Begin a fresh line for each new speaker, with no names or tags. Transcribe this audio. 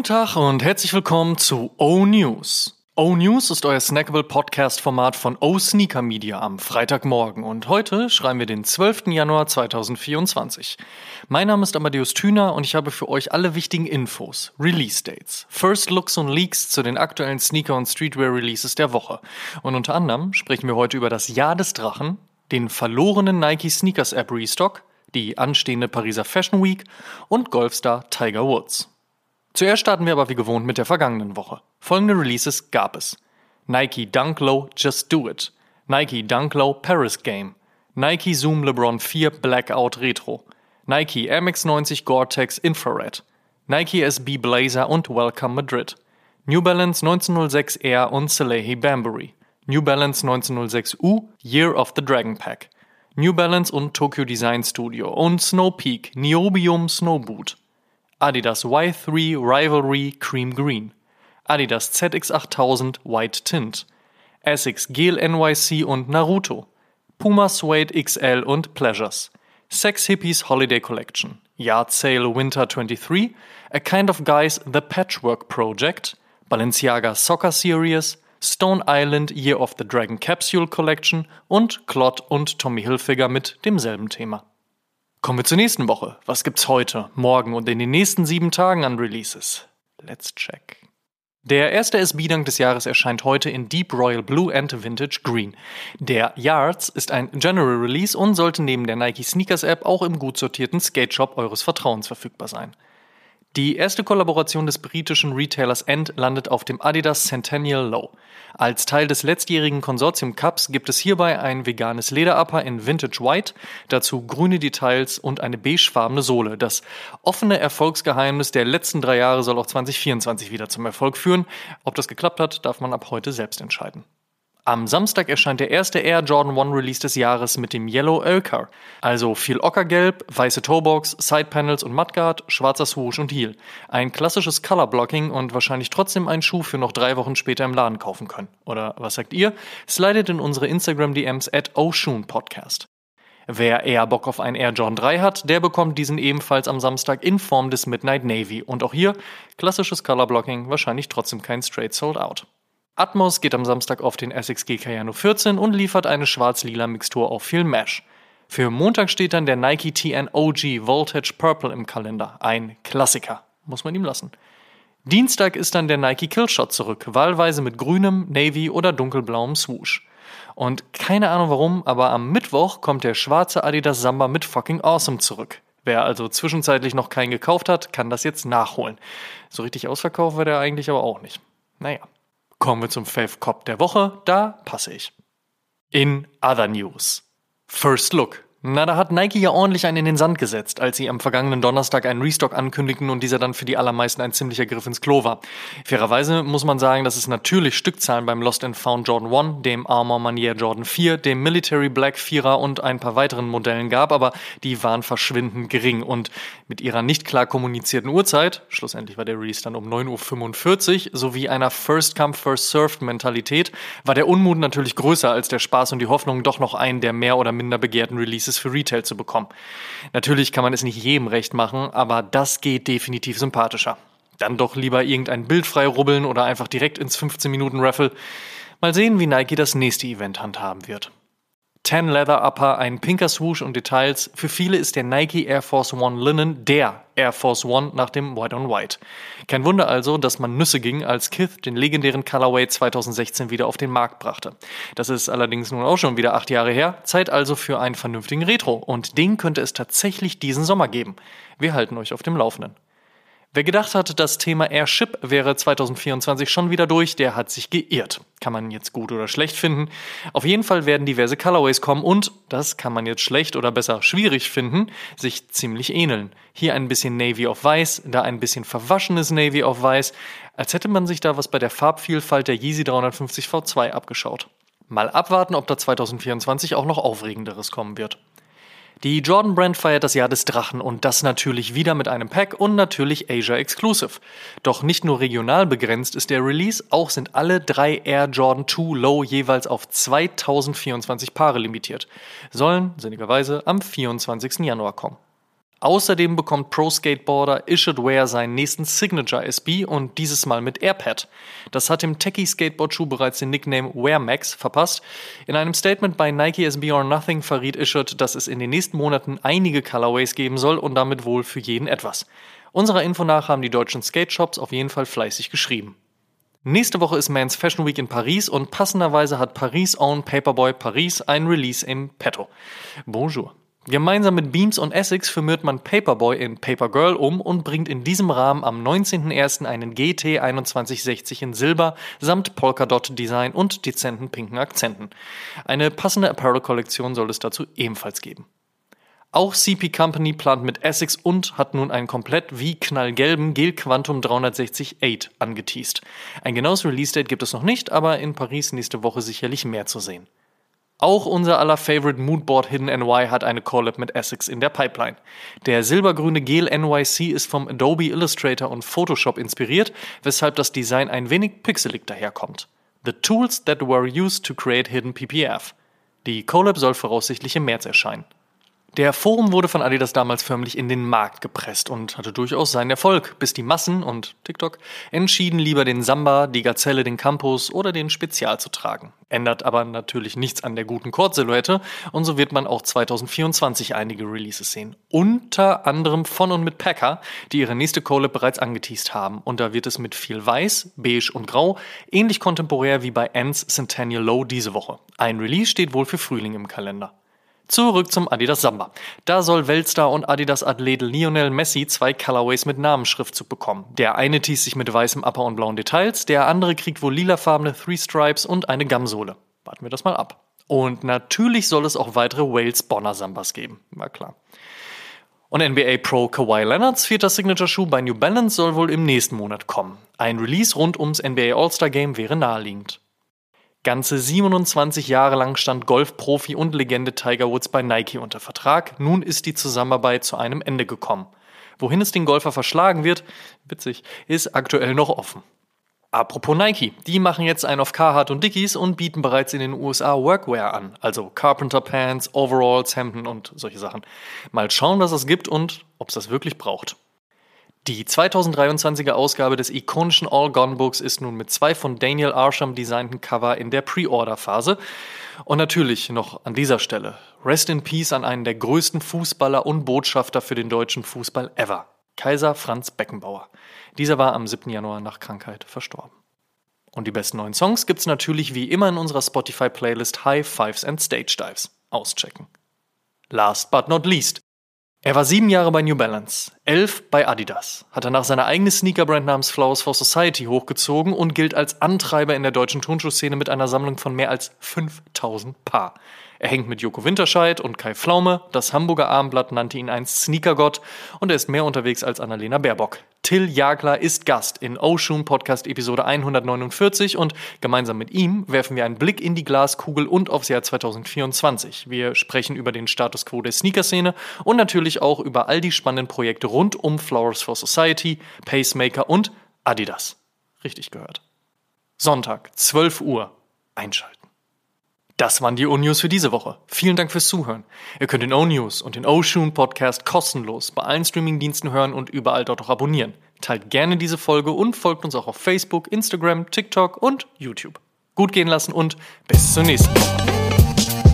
Guten Tag und herzlich willkommen zu O News. O News ist euer snackable Podcast-Format von O Sneaker Media am Freitagmorgen und heute schreiben wir den 12. Januar 2024. Mein Name ist Amadeus Thüner und ich habe für euch alle wichtigen Infos, Release-Dates, First Looks und Leaks zu den aktuellen Sneaker- und Streetwear-Releases der Woche. Und unter anderem sprechen wir heute über das Jahr des Drachen, den verlorenen Nike Sneakers App Restock, die anstehende Pariser Fashion Week und Golfstar Tiger Woods. Zuerst starten wir aber wie gewohnt mit der vergangenen Woche. Folgende Releases gab es. Nike Dunk Low Just Do It, Nike Dunk Low Paris Game, Nike Zoom LeBron 4 Blackout Retro, Nike MX90 Gore-Tex Infrared, Nike SB Blazer und Welcome Madrid, New Balance 1906 Air und Salehi Bambury, New Balance 1906U Year of the Dragon Pack, New Balance und Tokyo Design Studio und Snow Peak Niobium Snow Boot, Adidas Y3 Rivalry Cream Green, Adidas ZX8000 White Tint, Essex Gel NYC und Naruto, Puma Suede XL und Pleasures, Sex Hippies Holiday Collection, Yard Sale Winter 23, A Kind of Guys The Patchwork Project, Balenciaga Soccer Series, Stone Island Year of the Dragon Capsule Collection und Clot und Tommy Hilfiger mit demselben Thema. Kommen wir zur nächsten Woche. Was gibt's heute, morgen und in den nächsten sieben Tagen an Releases? Let's check. Der erste SB-Dunk des Jahres erscheint heute in Deep Royal Blue and Vintage Green. Der Yards ist ein General Release und sollte neben der Nike Sneakers App auch im gut sortierten Skate Shop eures Vertrauens verfügbar sein. Die erste Kollaboration des britischen Retailers End landet auf dem Adidas Centennial Low. Als Teil des letztjährigen Konsortium Cups gibt es hierbei ein veganes Lederupper in Vintage White, dazu grüne Details und eine beigefarbene Sohle. Das offene Erfolgsgeheimnis der letzten drei Jahre soll auch 2024 wieder zum Erfolg führen. Ob das geklappt hat, darf man ab heute selbst entscheiden. Am Samstag erscheint der erste Air Jordan 1 Release des Jahres mit dem Yellow Ochre. Also viel Ockergelb, weiße Toebox, Sidepanels und Mudguard, schwarzer Swoosh und Heel. Ein klassisches Color Blocking und wahrscheinlich trotzdem ein Schuh für noch drei Wochen später im Laden kaufen können. Oder was sagt ihr? Slidet in unsere Instagram DMs at Oshun Podcast. Wer eher Bock auf einen Air Jordan 3 hat, der bekommt diesen ebenfalls am Samstag in Form des Midnight Navy. Und auch hier klassisches Color Blocking, wahrscheinlich trotzdem kein Straight Sold Out. Atmos geht am Samstag auf den SXG Cayano 14 und liefert eine schwarz-lila Mixtur auf viel Mesh. Für Montag steht dann der Nike TN OG Voltage Purple im Kalender. Ein Klassiker. Muss man ihm lassen. Dienstag ist dann der Nike Killshot zurück, wahlweise mit grünem, navy oder dunkelblauem Swoosh. Und keine Ahnung warum, aber am Mittwoch kommt der schwarze Adidas Samba mit fucking awesome zurück. Wer also zwischenzeitlich noch keinen gekauft hat, kann das jetzt nachholen. So richtig ausverkauft wird er eigentlich aber auch nicht. Naja. Kommen wir zum Fave Cop der Woche, da passe ich. In other news. First Look na, da hat Nike ja ordentlich einen in den Sand gesetzt, als sie am vergangenen Donnerstag einen Restock ankündigten und dieser dann für die allermeisten ein ziemlicher Griff ins Klo war. Fairerweise muss man sagen, dass es natürlich Stückzahlen beim Lost and Found Jordan 1, dem Armor Manier Jordan 4, dem Military Black 4er und ein paar weiteren Modellen gab, aber die waren verschwindend gering und mit ihrer nicht klar kommunizierten Uhrzeit, schlussendlich war der Release dann um 9.45 Uhr, sowie einer First Come First Served Mentalität, war der Unmut natürlich größer als der Spaß und die Hoffnung, doch noch einen der mehr oder minder begehrten Releases Releases für Retail zu bekommen. Natürlich kann man es nicht jedem recht machen, aber das geht definitiv sympathischer. Dann doch lieber irgendein Bild frei rubbeln oder einfach direkt ins 15 Minuten Raffle. Mal sehen, wie Nike das nächste Event handhaben wird. Tan Leather Upper, ein pinker Swoosh und Details. Für viele ist der Nike Air Force One Linen der Air Force One nach dem White on White. Kein Wunder also, dass man Nüsse ging, als Kith den legendären Colorway 2016 wieder auf den Markt brachte. Das ist allerdings nun auch schon wieder acht Jahre her. Zeit also für einen vernünftigen Retro. Und den könnte es tatsächlich diesen Sommer geben. Wir halten euch auf dem Laufenden. Wer gedacht hat, das Thema Airship wäre 2024 schon wieder durch, der hat sich geirrt. Kann man jetzt gut oder schlecht finden. Auf jeden Fall werden diverse Colorways kommen und, das kann man jetzt schlecht oder besser schwierig finden, sich ziemlich ähneln. Hier ein bisschen Navy auf Weiß, da ein bisschen verwaschenes Navy auf Weiß, als hätte man sich da was bei der Farbvielfalt der Yeezy 350 V2 abgeschaut. Mal abwarten, ob da 2024 auch noch Aufregenderes kommen wird. Die Jordan Brand feiert das Jahr des Drachen und das natürlich wieder mit einem Pack und natürlich Asia Exclusive. Doch nicht nur regional begrenzt ist der Release, auch sind alle drei Air Jordan 2 Low jeweils auf 2024 Paare limitiert. Sollen, sinnigerweise, am 24. Januar kommen. Außerdem bekommt Pro Skateboarder Issued Wear seinen nächsten Signature SB und dieses Mal mit Airpad. Das hat dem Techie Skateboard-Schuh bereits den Nickname Wear Max verpasst. In einem Statement bei Nike SB or Nothing verriet Issued, dass es in den nächsten Monaten einige Colorways geben soll und damit wohl für jeden etwas. Unserer Info nach haben die deutschen Skate-Shops auf jeden Fall fleißig geschrieben. Nächste Woche ist Mans Fashion Week in Paris und passenderweise hat Paris Own Paperboy Paris ein Release im Petto. Bonjour. Gemeinsam mit Beams und Essex firmiert man Paperboy in Papergirl um und bringt in diesem Rahmen am 19.01. einen GT 2160 in Silber samt Polkadot-Design und dezenten pinken Akzenten. Eine passende Apparel-Kollektion soll es dazu ebenfalls geben. Auch CP Company plant mit Essex und hat nun einen komplett wie knallgelben Gel Quantum 360 8 angeteased. Ein genaues Release-Date gibt es noch nicht, aber in Paris nächste Woche sicherlich mehr zu sehen. Auch unser aller Favorite Moodboard Hidden NY hat eine Collab mit Essex in der Pipeline. Der silbergrüne Gel NYC ist vom Adobe Illustrator und Photoshop inspiriert, weshalb das Design ein wenig pixelig daherkommt. The Tools that were used to create Hidden PPF. Die Collab soll voraussichtlich im März erscheinen. Der Forum wurde von Adidas damals förmlich in den Markt gepresst und hatte durchaus seinen Erfolg, bis die Massen und TikTok entschieden, lieber den Samba, die Gazelle, den Campus oder den Spezial zu tragen. Ändert aber natürlich nichts an der guten Kord-Silhouette und so wird man auch 2024 einige Releases sehen. Unter anderem von und mit Packer, die ihre nächste Collab bereits angeteased haben. Und da wird es mit viel Weiß, Beige und Grau ähnlich kontemporär wie bei Ends Centennial Low diese Woche. Ein Release steht wohl für Frühling im Kalender. Zurück zum Adidas Samba. Da soll Weltstar und Adidas-Athlet Lionel Messi zwei Colorways mit Namensschriftzug bekommen. Der eine teast sich mit weißem Upper und blauen Details, der andere kriegt wohl lilafarbene Three Stripes und eine Gamsohle. Warten wir das mal ab. Und natürlich soll es auch weitere Wales Bonner Sambas geben. War klar. Und NBA Pro Kawhi Leonards vierter Signature-Schuh bei New Balance soll wohl im nächsten Monat kommen. Ein Release rund ums NBA All-Star Game wäre naheliegend. Ganze 27 Jahre lang stand Golfprofi und Legende Tiger Woods bei Nike unter Vertrag. Nun ist die Zusammenarbeit zu einem Ende gekommen. Wohin es den Golfer verschlagen wird, witzig, ist aktuell noch offen. Apropos Nike, die machen jetzt einen auf Carhartt und Dickies und bieten bereits in den USA Workwear an, also Carpenter Pants, Overalls, Hemden und solche Sachen. Mal schauen, was es gibt und ob es das wirklich braucht. Die 2023er Ausgabe des ikonischen All Gone Books ist nun mit zwei von Daniel Arsham designten Cover in der Pre-Order-Phase. Und natürlich noch an dieser Stelle Rest in Peace an einen der größten Fußballer und Botschafter für den deutschen Fußball ever, Kaiser Franz Beckenbauer. Dieser war am 7. Januar nach Krankheit verstorben. Und die besten neuen Songs gibt's natürlich wie immer in unserer Spotify-Playlist High Fives and Stage Dives. Auschecken. Last but not least, er war sieben Jahre bei New Balance, elf bei Adidas, hat danach seine eigene Sneakerbrand namens Flowers for Society hochgezogen und gilt als Antreiber in der deutschen Turnschuhszene mit einer Sammlung von mehr als 5000 Paar. Er hängt mit Joko Winterscheid und Kai Pflaume, das Hamburger Abendblatt nannte ihn einst Sneakergott und er ist mehr unterwegs als Annalena Baerbock. Till Jagler ist Gast in Oshun Podcast Episode 149 und gemeinsam mit ihm werfen wir einen Blick in die Glaskugel und aufs Jahr 2024. Wir sprechen über den Status quo der Sneaker-Szene und natürlich auch über all die spannenden Projekte rund um Flowers for Society, Pacemaker und Adidas. Richtig gehört. Sonntag, 12 Uhr. Einschalten. Das waren die O-News für diese Woche. Vielen Dank fürs Zuhören. Ihr könnt den O-News und den O-Shoon Podcast kostenlos bei allen Streamingdiensten hören und überall dort auch abonnieren. Teilt gerne diese Folge und folgt uns auch auf Facebook, Instagram, TikTok und YouTube. Gut gehen lassen und bis zur nächsten Woche.